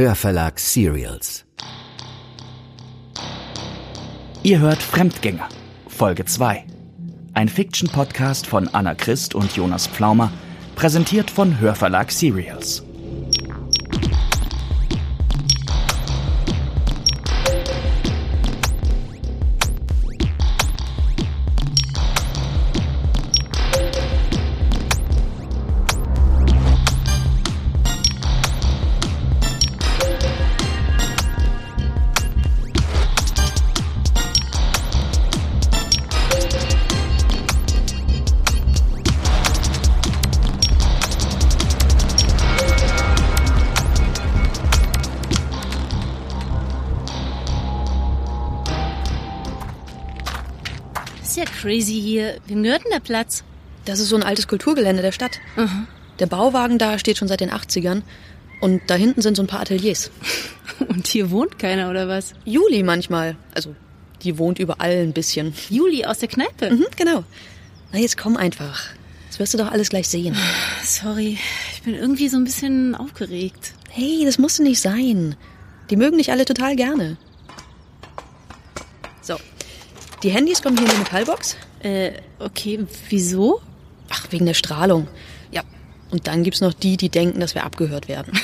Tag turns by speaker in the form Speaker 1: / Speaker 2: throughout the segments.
Speaker 1: Hörverlag Serials.
Speaker 2: Ihr hört Fremdgänger, Folge 2. Ein Fiction-Podcast von Anna Christ und Jonas Pflaumer, präsentiert von Hörverlag Serials.
Speaker 3: Ist ja crazy hier. Wem gehört denn der Platz?
Speaker 4: Das ist so ein altes Kulturgelände der Stadt. Der Bauwagen da steht schon seit den 80ern. Und da hinten sind so ein paar Ateliers.
Speaker 3: Und hier wohnt keiner, oder was?
Speaker 4: Juli manchmal. Also, die wohnt überall ein bisschen.
Speaker 3: Juli aus der Kneipe.
Speaker 4: Mhm, genau. Na, jetzt komm einfach. Das wirst du doch alles gleich sehen.
Speaker 3: Sorry, ich bin irgendwie so ein bisschen aufgeregt.
Speaker 4: Hey, das musste nicht sein. Die mögen dich alle total gerne. Die Handys kommen hier in die Metallbox.
Speaker 3: Äh, okay, wieso?
Speaker 4: Ach, wegen der Strahlung. Ja. Und dann gibt's noch die, die denken, dass wir abgehört werden.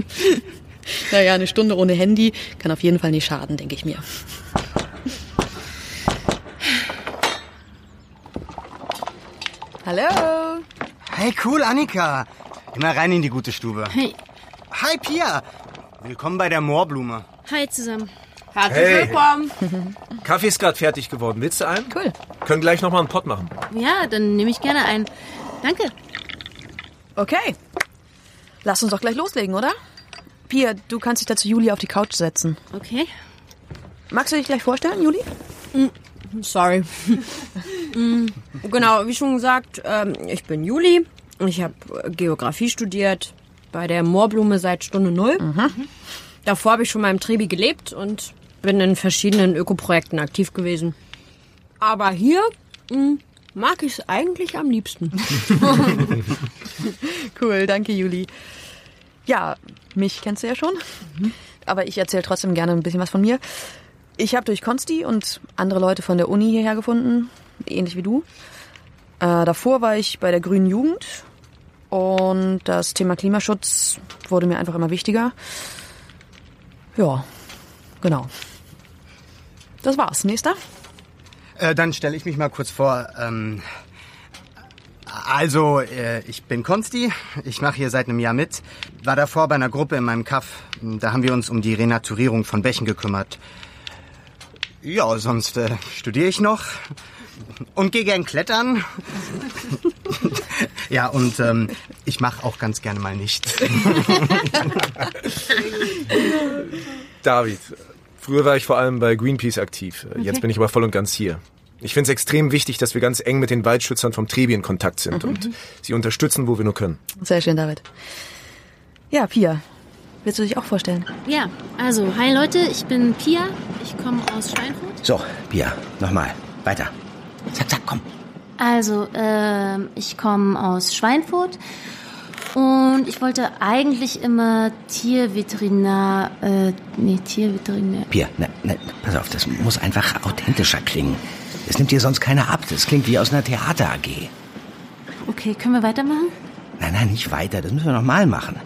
Speaker 4: naja, eine Stunde ohne Handy kann auf jeden Fall nicht schaden, denke ich mir. Hallo.
Speaker 5: Hey, cool, Annika. Immer rein in die gute Stube.
Speaker 3: Hey,
Speaker 5: Hi, Pia. Willkommen bei der Moorblume.
Speaker 3: hi zusammen.
Speaker 6: Herzlich
Speaker 7: Hey.
Speaker 6: willkommen.
Speaker 7: Kaffee ist gerade fertig geworden. Willst du einen?
Speaker 4: Cool.
Speaker 7: Können gleich noch mal einen Pott machen.
Speaker 3: Ja, dann nehme ich gerne ein. Danke.
Speaker 4: Okay. Lass uns doch gleich loslegen, oder? Pia, du kannst dich dazu Juli auf die Couch setzen.
Speaker 3: Okay.
Speaker 4: Magst du dich gleich vorstellen, Juli?
Speaker 6: Sorry. Mm, genau, wie schon gesagt, ähm, ich bin Juli. Ich habe Geografie studiert bei der Moorblume seit Stunde Null. Davor habe ich schon mal im Trebi gelebt und bin in verschiedenen Ökoprojekten aktiv gewesen. Aber hier mm, mag ich es eigentlich am liebsten.
Speaker 4: Cool, danke, Juli. Ja, mich kennst du ja schon. Aber ich erzähle trotzdem gerne ein bisschen was von mir. Ich habe durch Konsti und andere Leute von der Uni hierher gefunden, ähnlich wie du. Äh, davor war ich bei der Grünen Jugend und das Thema Klimaschutz wurde mir einfach immer wichtiger. Ja, genau. Das war's. Nächster?
Speaker 5: Äh, dann stelle ich mich mal kurz vor. Ähm, also, äh, ich bin Konsti. Ich mache hier seit einem Jahr mit. War davor bei einer Gruppe in meinem Kaff. Da haben wir uns um die Renaturierung von Bächen gekümmert. Ja, sonst äh, studiere ich noch und gehe gern klettern. ja, und ähm, ich mache auch ganz gerne mal nichts.
Speaker 7: David, früher war ich vor allem bei Greenpeace aktiv. Jetzt bin ich aber voll und ganz hier. Ich finde es extrem wichtig, dass wir ganz eng mit den Waldschützern vom Trebi in Kontakt sind und sie unterstützen, wo wir nur können.
Speaker 4: Sehr schön, David. Ja, Pia. Willst du dich auch vorstellen?
Speaker 3: Ja, also, hi Leute, ich bin Pia. Ich komme aus Schweinfurt.
Speaker 1: So, Pia, nochmal. Weiter. Zack, zack, komm.
Speaker 3: Also, ähm, ich komme aus Schweinfurt und ich wollte eigentlich immer Tierveterinar, äh, nee, Tierveterinär.
Speaker 1: Pia, ne, ne, pass auf, das muss einfach authentischer klingen. Das nimmt dir sonst keiner ab. Das klingt wie aus einer Theater-AG.
Speaker 3: Okay, können wir weitermachen?
Speaker 1: Nein, nein, nicht weiter. Das müssen wir nochmal machen.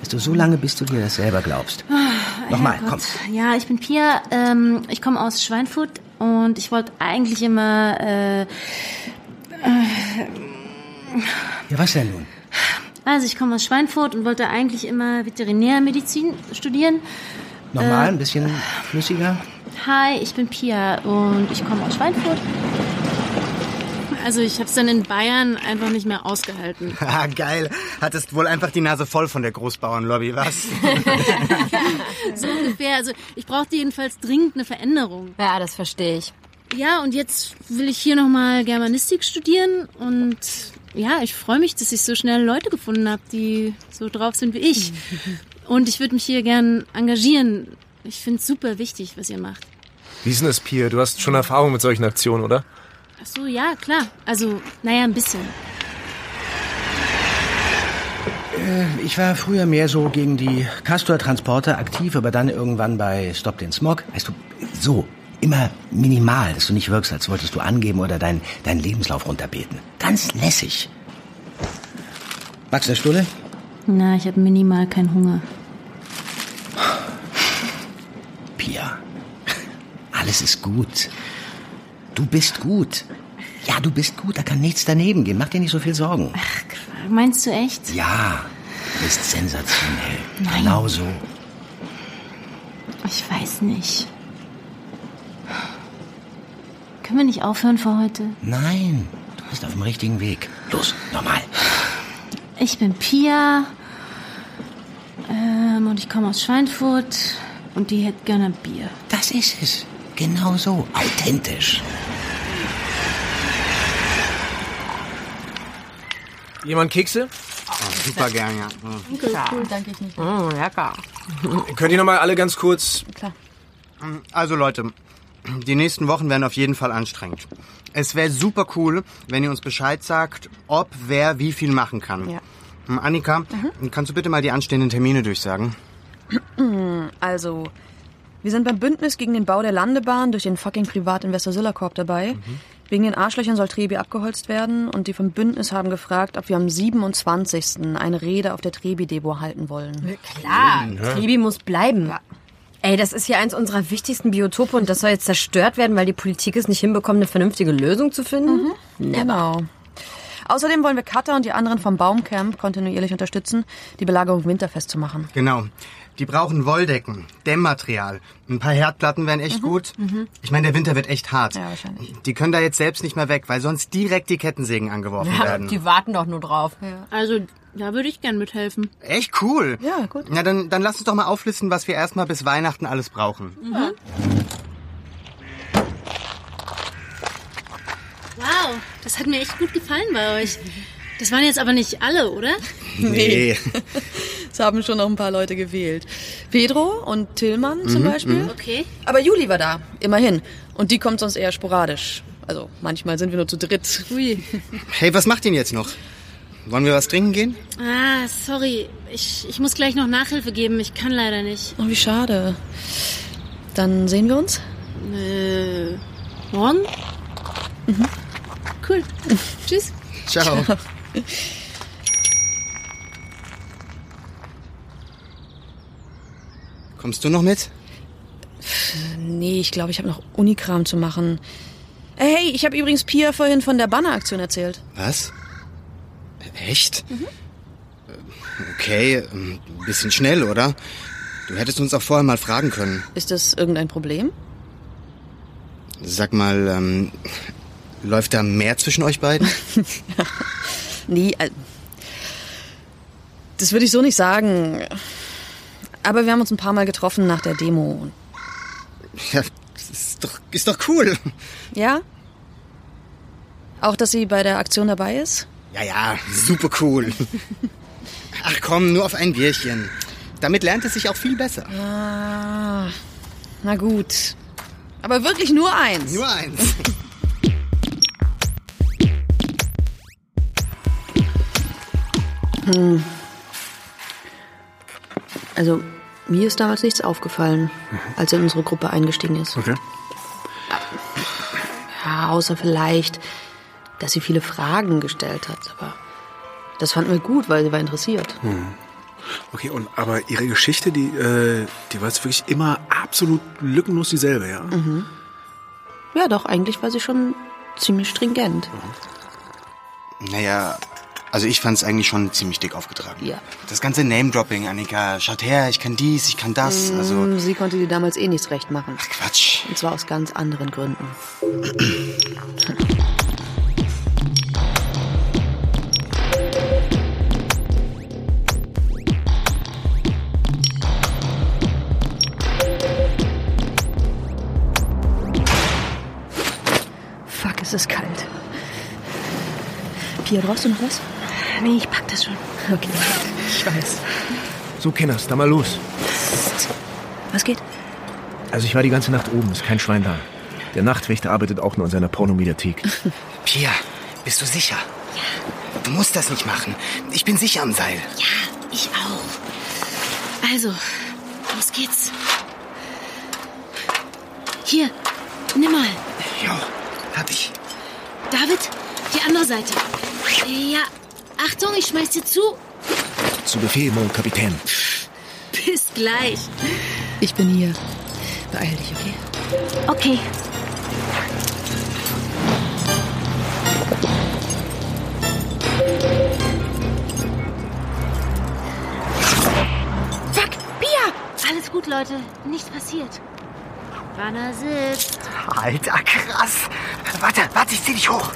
Speaker 1: Weißt du, so lange, bis du dir das selber glaubst. Nochmal, komm.
Speaker 3: Ja, ich bin Pia, ähm, ich komme aus Schweinfurt und ich wollte eigentlich immer, äh,
Speaker 1: Ja, was denn nun?
Speaker 3: Also ich komme aus Schweinfurt und wollte eigentlich immer Veterinärmedizin studieren.
Speaker 1: Nochmal, ein bisschen flüssiger.
Speaker 3: Hi, ich bin Pia und ich komme aus Schweinfurt. Also ich habe es dann in Bayern einfach nicht mehr ausgehalten.
Speaker 5: ah, geil. Hattest wohl einfach die Nase voll von der Großbauernlobby, was?
Speaker 3: So ungefähr. Also ich brauchte jedenfalls dringend eine Veränderung.
Speaker 6: Ja, das verstehe ich.
Speaker 3: Ja, und jetzt will ich hier nochmal Germanistik studieren und ja, ich freue mich, dass ich so schnell Leute gefunden habe, die so drauf sind wie ich. Und ich würde mich hier gern engagieren. Ich finde es super wichtig, was ihr macht.
Speaker 7: Wie ist denn das, Pia? Du hast schon Erfahrung mit solchen Aktionen, oder?
Speaker 3: Ach so, ja, klar. Also, naja, ein bisschen.
Speaker 1: Ich war früher mehr so gegen die Castor-Transporter aktiv, aber dann irgendwann bei Stop den Smog. Weißt du, so, immer minimal, dass du nicht wirkst, als wolltest du angeben oder deinen dein Lebenslauf runterbeten. Ganz lässig. Magst du eine Stulle?
Speaker 3: Na, ich habe minimal keinen Hunger.
Speaker 1: Pia, alles ist gut. Du bist gut. Ja, du bist gut, da kann nichts daneben gehen. Mach dir nicht so viel Sorgen.
Speaker 3: Meinst du echt?
Speaker 1: Ja, du bist sensationell.
Speaker 3: Nein.
Speaker 1: Genau so.
Speaker 3: Ich weiß nicht. Können wir nicht aufhören für heute?
Speaker 1: Nein, du bist auf dem richtigen Weg. Los, normal.
Speaker 3: Ich bin Pia. Ähm, und ich komme aus Schweinfurt. Und die hätte gerne Bier.
Speaker 1: Das ist es. Genau so. Authentisch.
Speaker 7: Jemand Kekse?
Speaker 5: Super gern, ja. Mhm.
Speaker 4: Danke ich nicht.
Speaker 6: Oh, lecker.
Speaker 7: Könnt ihr noch mal alle ganz kurz...
Speaker 5: Also Leute, die nächsten Wochen werden auf jeden Fall anstrengend. Es wäre super cool, wenn ihr uns Bescheid sagt, ob wer wie viel machen kann.
Speaker 4: Ja.
Speaker 5: Hm, Annika, kannst du bitte mal die anstehenden Termine durchsagen?
Speaker 4: Also, wir sind beim Bündnis gegen den Bau der Landebahn durch den fucking Privatinvestor Sillerkorb dabei. Wegen den Arschlöchern soll Trebi abgeholzt werden und die vom Bündnis haben gefragt, ob wir am 27. eine Rede auf der Trebi-Debo halten wollen.
Speaker 6: Klar, Trebi muss bleiben. Ey, das ist ja eins unserer wichtigsten Biotope und das soll jetzt zerstört werden, weil die Politik es nicht hinbekommt, eine vernünftige Lösung zu finden?
Speaker 4: Genau. Außerdem wollen wir Cutter und die anderen vom Baumcamp kontinuierlich unterstützen, die Belagerung winterfest zu machen.
Speaker 5: Genau. Die brauchen Wolldecken, Dämmmaterial. Ein paar Herdplatten wären echt gut. Ich meine, der Winter wird echt hart.
Speaker 4: Ja, wahrscheinlich.
Speaker 5: Die können da jetzt selbst nicht mehr weg, weil sonst direkt die Kettensägen angeworfen
Speaker 6: Ja,
Speaker 5: werden.
Speaker 6: die warten doch nur drauf.
Speaker 3: Also, da würde ich gern mithelfen.
Speaker 5: Echt cool.
Speaker 4: Ja, gut.
Speaker 5: Na, dann, dann lass uns doch mal auflisten, was wir erstmal bis Weihnachten alles brauchen.
Speaker 3: Wow, das hat mir echt gut gefallen bei euch. Das waren jetzt aber nicht alle, oder?
Speaker 5: Nee.
Speaker 4: Es haben schon noch ein paar Leute gewählt. Pedro und Tillmann zum Beispiel.
Speaker 3: Okay.
Speaker 4: Aber Juli war da, immerhin. Und die kommt sonst eher sporadisch. Also manchmal sind wir nur zu dritt.
Speaker 3: Ui.
Speaker 5: Hey, was macht ihr jetzt noch? Wollen wir was trinken gehen?
Speaker 3: Ah, sorry. Ich, ich muss gleich noch Nachhilfe geben. Ich kann leider nicht.
Speaker 4: Oh, wie schade. Dann sehen wir uns.
Speaker 3: Äh, morgen? Cool. Tschüss.
Speaker 5: Ciao. Kommst du noch mit?
Speaker 4: Nee, ich glaube, ich habe noch Unikram zu machen. Hey, ich habe übrigens Pia vorhin von der Banneraktion erzählt.
Speaker 5: Was? Echt? Okay, ein bisschen schnell, oder? Du hättest uns auch vorher mal fragen können.
Speaker 4: Ist das irgendein Problem?
Speaker 5: Sag mal, ähm, läuft da mehr zwischen euch beiden?
Speaker 4: Nee, äh, das würde ich so nicht sagen. Aber wir haben uns ein paar Mal getroffen nach der Demo.
Speaker 5: ja, ist doch, ist doch cool.
Speaker 4: Ja? Auch, dass sie bei der Aktion dabei ist?
Speaker 5: Ja, ja, super cool. Ach komm, nur auf ein Bierchen. Damit lernt es sich auch viel besser.
Speaker 4: Ah, na gut. Aber wirklich nur eins.
Speaker 5: Nur eins.
Speaker 4: Also, mir ist damals nichts aufgefallen, als er in unsere Gruppe eingestiegen ist.
Speaker 7: Okay.
Speaker 4: Ja, außer vielleicht, dass sie viele Fragen gestellt hat. Aber das fanden wir gut, weil sie war interessiert.
Speaker 8: Okay, und aber ihre Geschichte, die, äh, die war jetzt wirklich immer absolut lückenlos dieselbe, ja?
Speaker 4: Ja, doch, eigentlich war sie schon ziemlich stringent.
Speaker 5: Naja, also ich fand es eigentlich schon ziemlich dick aufgetragen.
Speaker 4: Ja.
Speaker 5: Das ganze Name-Dropping, Annika, schaut her, ich kann dies, ich kann das. Also,
Speaker 4: Mm, Sie konnte dir damals eh nichts recht machen.
Speaker 5: Quatsch.
Speaker 4: Und zwar aus ganz anderen Gründen. Fuck, es ist kalt. Pia, brauchst du noch was?
Speaker 3: Nee, ich pack das schon.
Speaker 4: Okay, ich weiß.
Speaker 7: So, Kinders, dann mal los.
Speaker 4: Was geht?
Speaker 7: Also ich war die ganze Nacht oben, ist kein Schwein da. Der Nachtwächter arbeitet auch nur an seiner Pornomediathek.
Speaker 5: Pia, bist du sicher? Ja. Du musst das nicht machen. Ich bin sicher am Seil.
Speaker 3: Ja, Ich auch. Also, los geht's. Hier, nimm mal.
Speaker 1: Jo, hab ich.
Speaker 3: David, die andere Seite. Ja, Achtung, ich schmeiß dir zu.
Speaker 1: Zu Befehl, mon Kapitän.
Speaker 3: Bis gleich.
Speaker 4: Ich bin hier. Beeil dich, okay?
Speaker 3: Okay. Fuck, Pia! Alles gut, Leute. Nichts passiert. Banner sitzt.
Speaker 1: Alter, krass. Warte, warte, ich zieh dich hoch.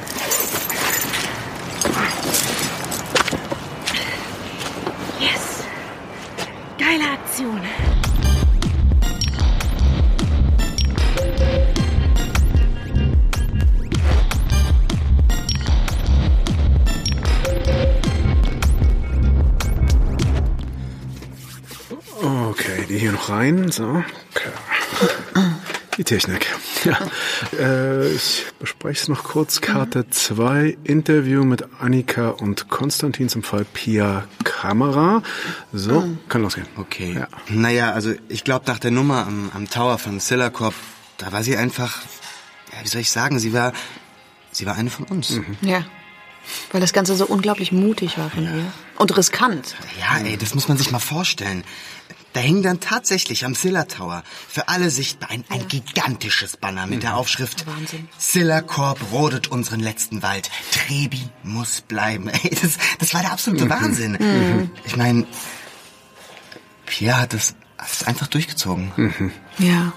Speaker 3: Yes. Geile Aktion.
Speaker 8: Okay, die hier noch rein. So. Die Technik. Ja, äh, ich bespreche es noch kurz. Karte 2, Interview mit Annika und Konstantin zum Fall Pia Kamera. So, kann losgehen.
Speaker 5: Okay.
Speaker 8: Ja.
Speaker 5: Naja, also ich glaube nach der Nummer am, am Tower von Sillacorp, da war sie einfach, ja, wie soll ich sagen, sie war, sie war eine von uns.
Speaker 4: Ja. Weil das Ganze so unglaublich mutig war von ihr. Und riskant.
Speaker 5: Ja, ey, das muss man sich mal vorstellen. Da hing dann tatsächlich am Silla Tower für alle sichtbar ein, ein gigantisches Banner mit der Aufschrift
Speaker 4: Wahnsinn.
Speaker 5: Silla Corp rodet unseren letzten Wald. Trebi muss bleiben. Ey, das, das war der absolute Wahnsinn. Ich meine, Pia hat das, hat das einfach durchgezogen.
Speaker 4: Ja.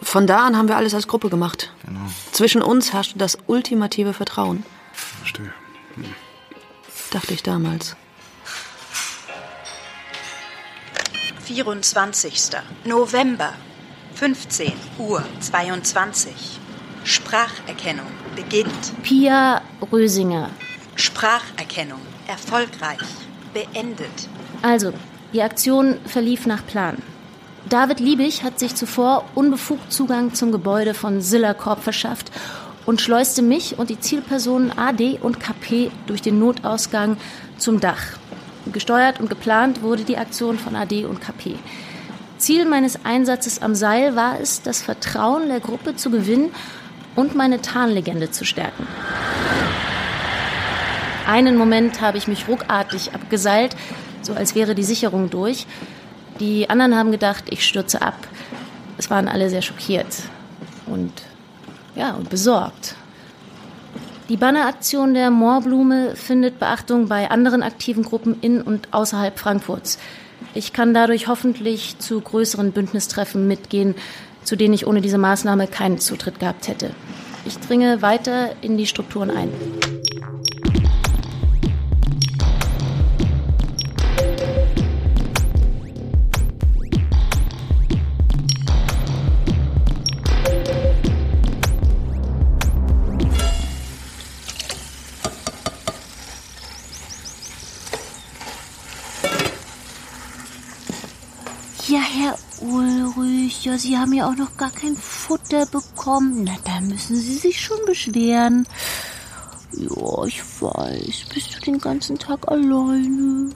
Speaker 4: Von da an haben wir alles als Gruppe gemacht.
Speaker 5: Genau.
Speaker 4: Zwischen uns herrschte das ultimative Vertrauen,
Speaker 8: Verstehe.
Speaker 4: dachte ich damals.
Speaker 9: 24. November, 15 Uhr 22. Spracherkennung beginnt.
Speaker 3: Pia Rösinger.
Speaker 9: Spracherkennung erfolgreich beendet.
Speaker 3: Also, die Aktion verlief nach Plan. David Liebig hat sich zuvor unbefugt Zugang zum Gebäude von Silla Corp verschafft und schleuste mich und die Zielpersonen AD und KP durch den Notausgang zum Dach. Gesteuert und geplant wurde die Aktion von AD und KP. Ziel meines Einsatzes am Seil war es, das Vertrauen der Gruppe zu gewinnen und meine Tarnlegende zu stärken. Einen Moment habe ich mich ruckartig abgeseilt, so als wäre die Sicherung durch. Die anderen haben gedacht, ich stürze ab. Es waren alle sehr schockiert und ja, und besorgt. Die Banneraktion der Moorblume findet Beachtung bei anderen aktiven Gruppen in und außerhalb Frankfurts. Ich kann dadurch hoffentlich zu größeren Bündnistreffen mitgehen, zu denen ich ohne diese Maßnahme keinen Zutritt gehabt hätte. Ich dringe weiter in die Strukturen ein. Sie haben ja auch noch gar kein Futter bekommen. Na, da müssen Sie sich schon beschweren. Ja, ich weiß. Bist du den ganzen Tag alleine?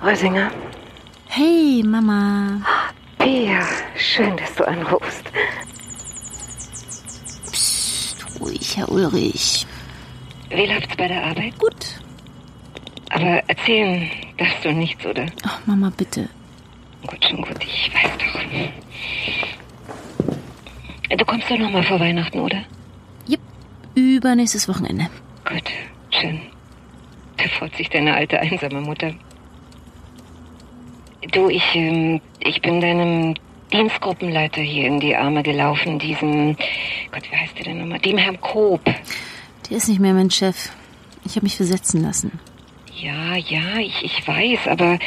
Speaker 10: Rösinger?
Speaker 3: Hey, Mama.
Speaker 10: Pia, schön, dass du anrufst.
Speaker 3: Psst, ruhig, Herr Ulrich.
Speaker 10: Wie läuft's bei der Arbeit?
Speaker 3: Gut.
Speaker 10: Aber erzählen darfst du nichts, oder?
Speaker 3: Ach, Mama, bitte.
Speaker 10: Gut, schon gut, ich weiß doch. Du kommst doch noch mal vor Weihnachten, oder?
Speaker 3: Jupp, übernächstes Wochenende.
Speaker 10: Gut, schön. Da freut sich deine alte einsame Mutter. Du, ich, ähm, ich bin deinem Dienstgruppenleiter hier in die Arme gelaufen, diesem, Gott, wie heißt der denn nochmal? Dem Herrn Koop.
Speaker 3: Der ist nicht mehr mein Chef. Ich habe mich versetzen lassen.
Speaker 10: Ja, ja, ich, ich weiß, aber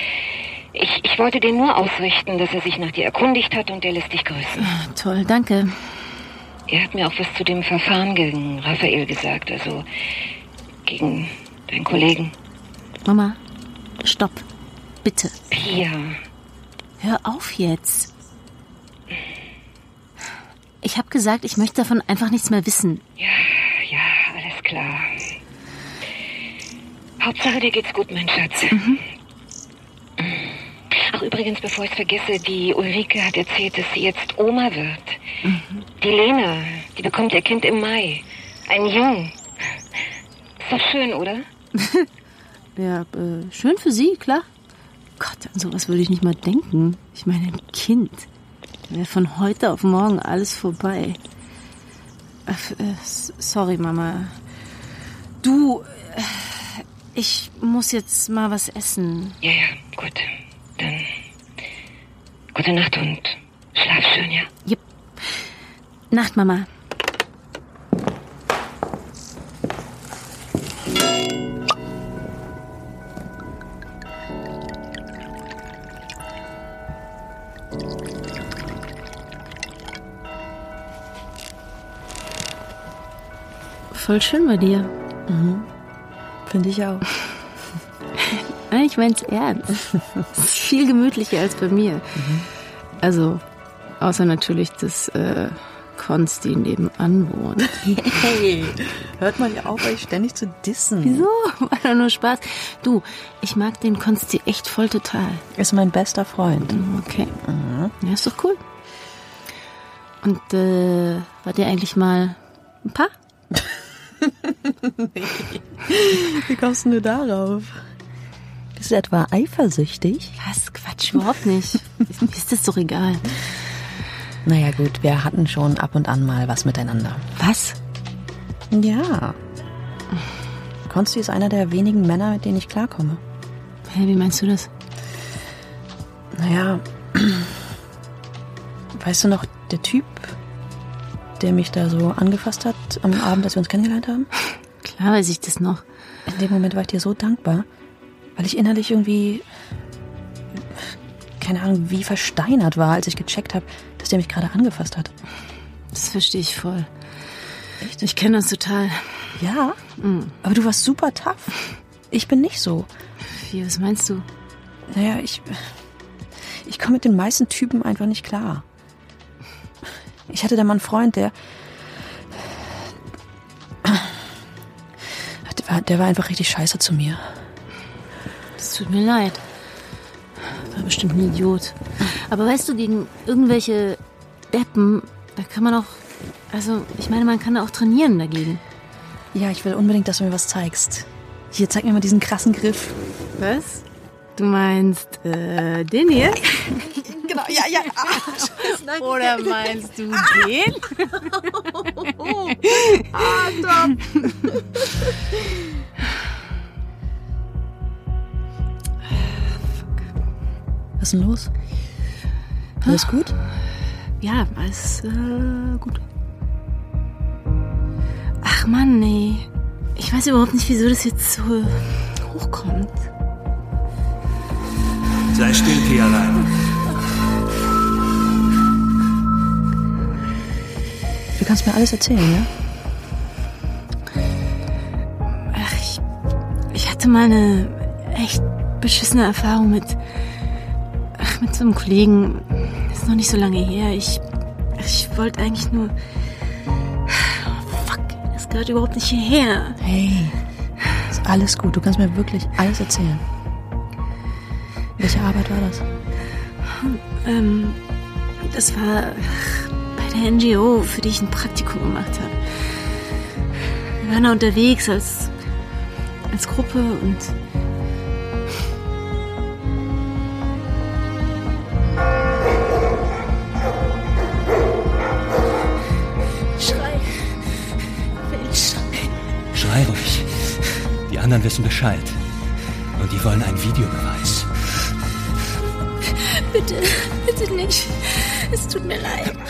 Speaker 10: ich, ich wollte den nur ausrichten, dass er sich nach dir erkundigt hat und er lässt dich grüßen.
Speaker 3: Ah, Toll, danke.
Speaker 10: Er hat mir auch was zu dem Verfahren gegen Raphael gesagt, also gegen deinen Kollegen.
Speaker 3: Mama, stopp. Bitte.
Speaker 10: Pia,
Speaker 3: Hör auf jetzt. Ich habe gesagt, ich möchte davon einfach nichts mehr wissen.
Speaker 10: Ja, ja, alles klar. Hauptsache, dir geht's gut, mein Schatz. Ach, übrigens, bevor ich vergesse, die Ulrike hat erzählt, dass sie jetzt Oma wird. Die Lena, die bekommt ihr Kind im Mai. Ein Jung. Ist doch schön, oder?
Speaker 3: Ja, äh, schön für Sie, klar. Gott, an sowas würde ich nicht mal denken. Ich meine, ein Kind. Wäre von heute auf morgen alles vorbei. Ach, äh, s- sorry, Mama. Du, äh, ich muss jetzt mal was essen.
Speaker 10: Ja, ja, gut. Dann gute Nacht und schlaf schön, ja?
Speaker 3: Yep. Nacht, Mama. Voll schön bei dir.
Speaker 4: Finde ich auch.
Speaker 3: Ich mein's ernst. Es ist viel gemütlicher als bei mir. Also, außer natürlich, dass äh, Konsti nebenan wohnt.
Speaker 4: Hey, hört mal ja auf, euch ständig zu dissen.
Speaker 3: Wieso? War doch nur Spaß. Du, ich mag den Konsti echt voll total.
Speaker 4: Ist mein bester Freund.
Speaker 3: Okay. Ja, ist doch cool. Und äh, war dir eigentlich mal ein Paar?
Speaker 4: Wie kommst denn du darauf? Bist du etwa eifersüchtig?
Speaker 3: Was? Quatsch, überhaupt nicht. Mir ist das doch egal.
Speaker 4: Naja gut, wir hatten schon ab und an mal was miteinander.
Speaker 3: Was?
Speaker 4: Ja. Konsti ist einer der wenigen Männer, mit denen ich klarkomme.
Speaker 3: Hä, wie meinst du das?
Speaker 4: Naja, weißt du noch, der Typ, der mich da so angefasst hat am Abend, als wir uns kennengelernt haben?
Speaker 3: Klar weiß ich das noch.
Speaker 4: In dem Moment war ich dir so dankbar, weil ich innerlich irgendwie, keine Ahnung, wie versteinert war, als ich gecheckt habe, dass der mich gerade angefasst hat.
Speaker 3: Das verstehe ich voll. Echt? Ich kenne das total.
Speaker 4: Ja, aber du warst super tough. Ich bin nicht so.
Speaker 3: Wie, was meinst du?
Speaker 4: Naja, ich, ich komme mit den meisten Typen einfach nicht klar. Ich hatte da mal einen Freund, der, der war, der war einfach richtig scheiße zu mir.
Speaker 3: Das tut mir leid. War bestimmt ein Idiot. Aber weißt du, gegen irgendwelche Deppen, da kann man auch. Also, ich meine, man kann da auch trainieren dagegen.
Speaker 4: Ja, ich will unbedingt, dass du mir was zeigst. Hier, zeig mir mal diesen krassen Griff.
Speaker 3: Was? Du meinst, äh, den hier?
Speaker 4: Genau, ja, ja.
Speaker 3: Oder meinst du den?
Speaker 4: Was ist denn los? Alles gut?
Speaker 3: Ja, alles äh, gut. Ach Mann, nee. Ich weiß überhaupt nicht, wieso das jetzt so hochkommt.
Speaker 11: Sei still, Pia
Speaker 4: Du kannst mir alles erzählen, ja?
Speaker 3: Ach, ich, ich hatte mal eine echt beschissene Erfahrung mit, ach, mit so einem Kollegen. Das ist noch nicht so lange her. Ich, ich wollte eigentlich nur, fuck, das gehört überhaupt nicht hierher.
Speaker 4: Hey, ist alles gut. Du kannst mir wirklich alles erzählen. Welche Arbeit war das?
Speaker 3: Ähm, das war der NGO, für die ich ein Praktikum gemacht habe. Wir waren da unterwegs als, als Gruppe und Schrei. Schrei.
Speaker 11: Schrei ruhig. Die anderen wissen Bescheid. Und die wollen einen Videobeweis.
Speaker 3: Bitte, bitte nicht. Es tut mir leid.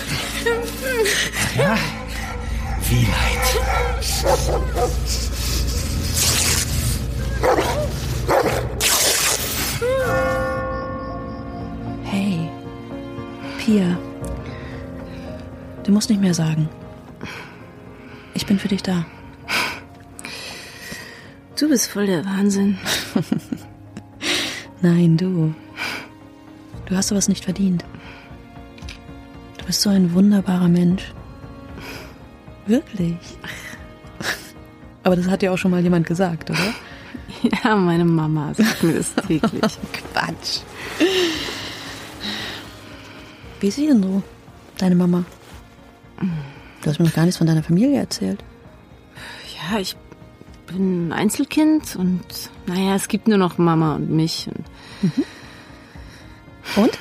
Speaker 11: Ja? Wie leid?
Speaker 4: Hey, Pia. Du musst nicht mehr sagen. Ich bin für dich da.
Speaker 3: Du bist voll der Wahnsinn.
Speaker 4: Nein, du. Du hast sowas nicht verdient. Du bist so ein wunderbarer Mensch. Wirklich? Aber das hat ja auch schon mal jemand gesagt, oder?
Speaker 3: Ja, meine Mama sagt mir das täglich.
Speaker 4: Quatsch. Wie ist sie denn so, deine Mama? Du hast mir noch gar nichts von deiner Familie erzählt.
Speaker 3: Ja, ich bin ein Einzelkind und naja, es gibt nur noch Mama und mich. Und
Speaker 4: Und?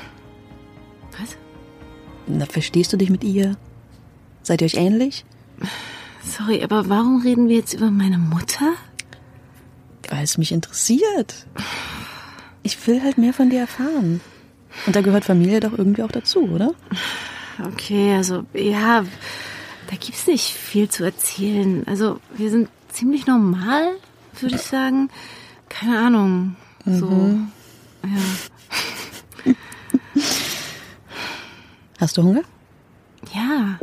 Speaker 3: Was?
Speaker 4: Na, verstehst du dich mit ihr? Seid ihr euch ähnlich?
Speaker 3: Sorry, aber warum reden wir jetzt über meine Mutter?
Speaker 4: Weil es mich interessiert. Ich will halt mehr von dir erfahren. Und da gehört Familie doch irgendwie auch dazu, oder?
Speaker 3: Okay, also ja, da gibt's nicht viel zu erzählen. Also wir sind ziemlich normal, würde ich sagen. Keine Ahnung. So. Ja.
Speaker 4: Hast du Hunger?
Speaker 3: Ja.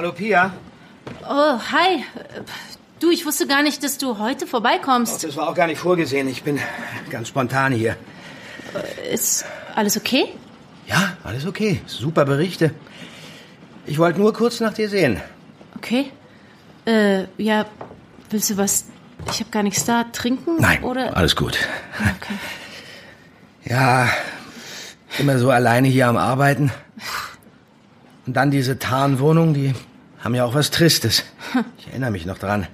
Speaker 1: Hallo Pia.
Speaker 3: Oh, hi. Du, ich wusste gar nicht, dass du heute vorbeikommst.
Speaker 1: Das war auch gar nicht vorgesehen. Ich bin ganz spontan hier.
Speaker 3: Ist alles okay?
Speaker 1: Ja, alles okay. Super Berichte. Ich wollte nur kurz nach dir sehen.
Speaker 3: Okay. Äh, ja, willst du was? Ich habe gar nichts da. Trinken?
Speaker 1: Nein,
Speaker 3: Oder?
Speaker 1: alles gut.
Speaker 3: Okay.
Speaker 1: Ja, immer so alleine hier am Arbeiten. Und dann diese Tarnwohnung, die haben ja auch was Tristes. Ich erinnere mich noch dran.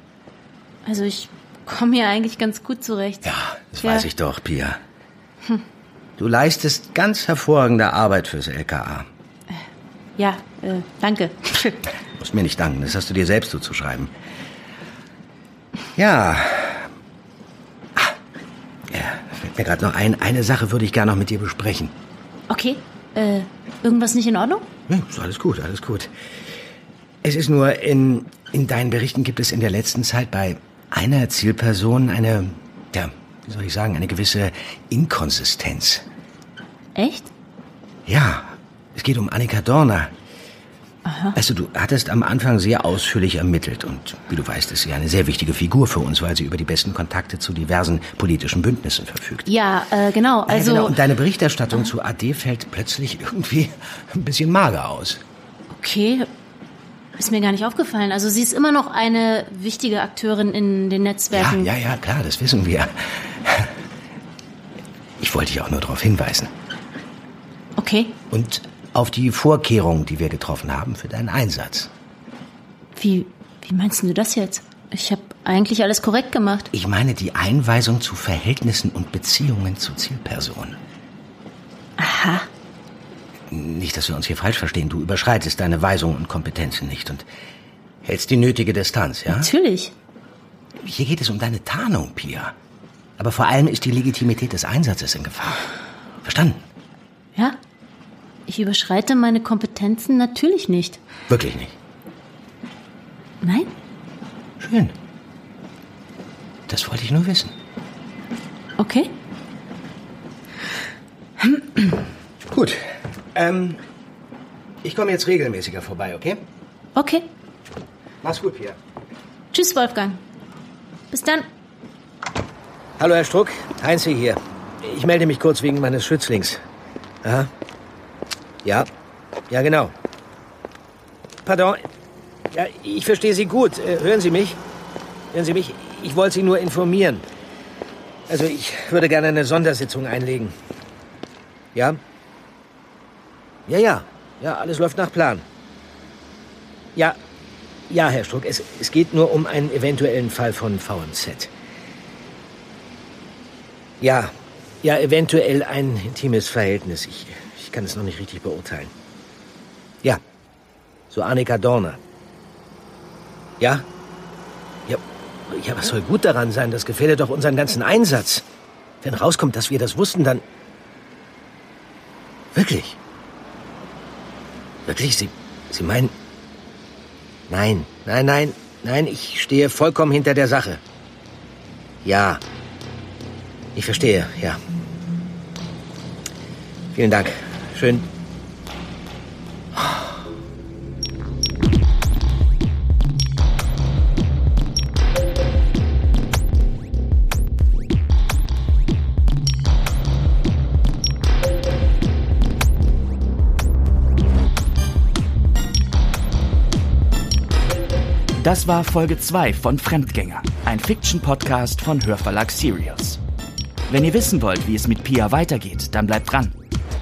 Speaker 3: Also ich komme hier eigentlich ganz gut zurecht.
Speaker 1: Ja, das
Speaker 3: Ja.
Speaker 1: weiß ich doch, Pia. Du leistest ganz hervorragende Arbeit fürs LKA.
Speaker 3: Ja, äh, danke.
Speaker 1: Musst mir nicht danken, das hast du dir selbst zuzuschreiben. Ja. Ah, ja, fällt mir gerade noch ein, eine Sache würde ich gerne noch mit dir besprechen.
Speaker 3: Okay. Äh, irgendwas nicht in Ordnung?
Speaker 1: Ja, ist alles gut, alles gut. Es ist nur, in, in deinen Berichten gibt es in der letzten Zeit bei einer Zielperson eine, ja, wie soll ich sagen, eine gewisse Inkonsistenz.
Speaker 3: Echt?
Speaker 1: Ja, es geht um Annika Dorner. Weißt du, du hattest am Anfang sehr ausführlich ermittelt und wie du weißt, ist sie eine sehr wichtige Figur für uns, weil sie über die besten Kontakte zu diversen politischen Bündnissen verfügt.
Speaker 3: Ja, äh, genau. Also.
Speaker 1: ja, genau. Und deine Berichterstattung zu AD fällt plötzlich irgendwie ein bisschen mager aus.
Speaker 3: Okay. Ist mir gar nicht aufgefallen. Also sie ist immer noch eine wichtige Akteurin in den
Speaker 1: Ja,
Speaker 3: Netzwerken.
Speaker 1: ja, ja, klar, das wissen wir. Ich wollte dich auch nur darauf hinweisen.
Speaker 3: Okay.
Speaker 1: Und auf die Vorkehrungen, die wir getroffen haben für deinen Einsatz.
Speaker 3: Wie, wie meinst du das jetzt? Ich habe eigentlich alles korrekt gemacht.
Speaker 1: Ich meine die Einweisung zu Verhältnissen und Beziehungen zu Zielpersonen.
Speaker 3: Aha.
Speaker 1: Nicht, dass wir uns hier falsch verstehen. Du überschreitest deine Weisungen und Kompetenzen nicht und hältst die nötige Distanz, ja?
Speaker 3: Natürlich.
Speaker 1: Hier geht es um deine Tarnung, Pia. Aber vor allem ist die Legitimität des Einsatzes in Gefahr. Verstanden?
Speaker 3: Ja. Ich überschreite meine Kompetenzen natürlich nicht.
Speaker 1: Wirklich nicht.
Speaker 3: Nein?
Speaker 1: Schön. Das wollte ich nur wissen.
Speaker 3: Okay.
Speaker 1: Gut. Ähm, ich komme jetzt regelmäßiger vorbei, okay?
Speaker 3: Okay.
Speaker 1: Mach's gut, Pia.
Speaker 3: Tschüss, Wolfgang. Bis dann.
Speaker 1: Hallo, Herr Struck. Heinze hier. Ich melde mich kurz wegen meines Schützlings. Aha. Ja. Ja, genau. Pardon. Ja, ich verstehe Sie gut. Äh, hören Sie mich? Hören Sie mich? Ich wollte Sie nur informieren. Also, ich würde gerne eine Sondersitzung einlegen. Ja? Ja, ja. Ja, alles läuft nach Plan. Ja. Ja, Herr Struck, es, es geht nur um einen eventuellen Fall von VMZ. Ja, ja, eventuell ein intimes Verhältnis. Ich, ich kann es noch nicht richtig beurteilen. Ja, so Annika Dorner. Ja? Ja, ja, was soll gut daran sein? Das gefährdet doch unseren ganzen Einsatz. Wenn rauskommt, dass wir das wussten, dann... Wirklich? Wirklich? Sie, Sie meinen... Nein, nein, nein, nein, ich stehe vollkommen hinter der Sache. Ja, ich verstehe, ja. Vielen Dank. Schön.
Speaker 2: Das war Folge 2 von Fremdgänger, ein Fiction-Podcast von Hörverlag Serials. Wenn ihr wissen wollt, wie es mit Pia weitergeht, dann bleibt dran.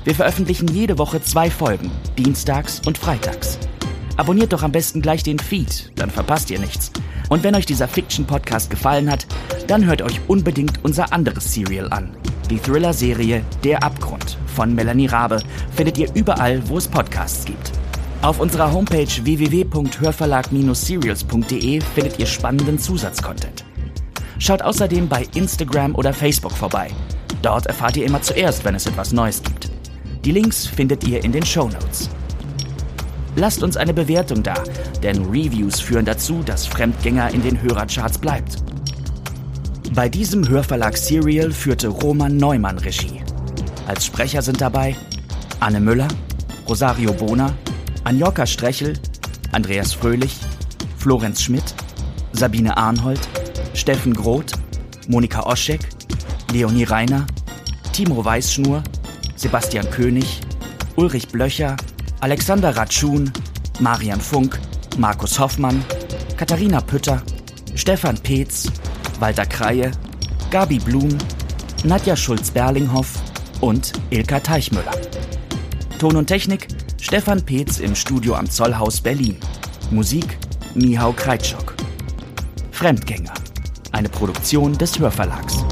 Speaker 2: Wir veröffentlichen jede Woche zwei Folgen, dienstags und freitags. Abonniert doch am besten gleich den Feed, dann verpasst ihr nichts. Und wenn euch dieser Fiction-Podcast gefallen hat, dann hört euch unbedingt unser anderes Serial an. Die Thriller-Serie Der Abgrund von Melanie Rabe findet ihr überall, wo es Podcasts gibt. Auf unserer Homepage www.hörverlag-serials.de findet ihr spannenden Zusatzcontent. Schaut außerdem bei Instagram oder Facebook vorbei. Dort erfahrt ihr immer zuerst, wenn es etwas Neues gibt. Die Links findet ihr in den Show Notes. Lasst uns eine Bewertung da, denn Reviews führen dazu, dass Fremdgänger in den Hörercharts bleibt. Bei diesem Hörverlag Serial führte Roman Neumann Regie. Als Sprecher sind dabei Anne Müller, Rosario Bona, Anjoka Strechel, Andreas Fröhlich, Florenz Schmidt, Sabine Arnhold, Steffen Groth, Monika Oschek, Leonie Reiner, Timo Weißschnur, Sebastian König, Ulrich Blöcher, Alexander Ratschun, Marian Funk, Markus Hoffmann, Katharina Pütter, Stefan Peetz, Walter Kreie, Gabi Blum, Nadja Schulz-Berlinghoff und Ilka Teichmüller. Ton und Technik Stefan Peetz im Studio am Zollhaus Berlin. Musik Mihau Kreitschok. Fremdgänger. Eine Produktion des Hörverlags.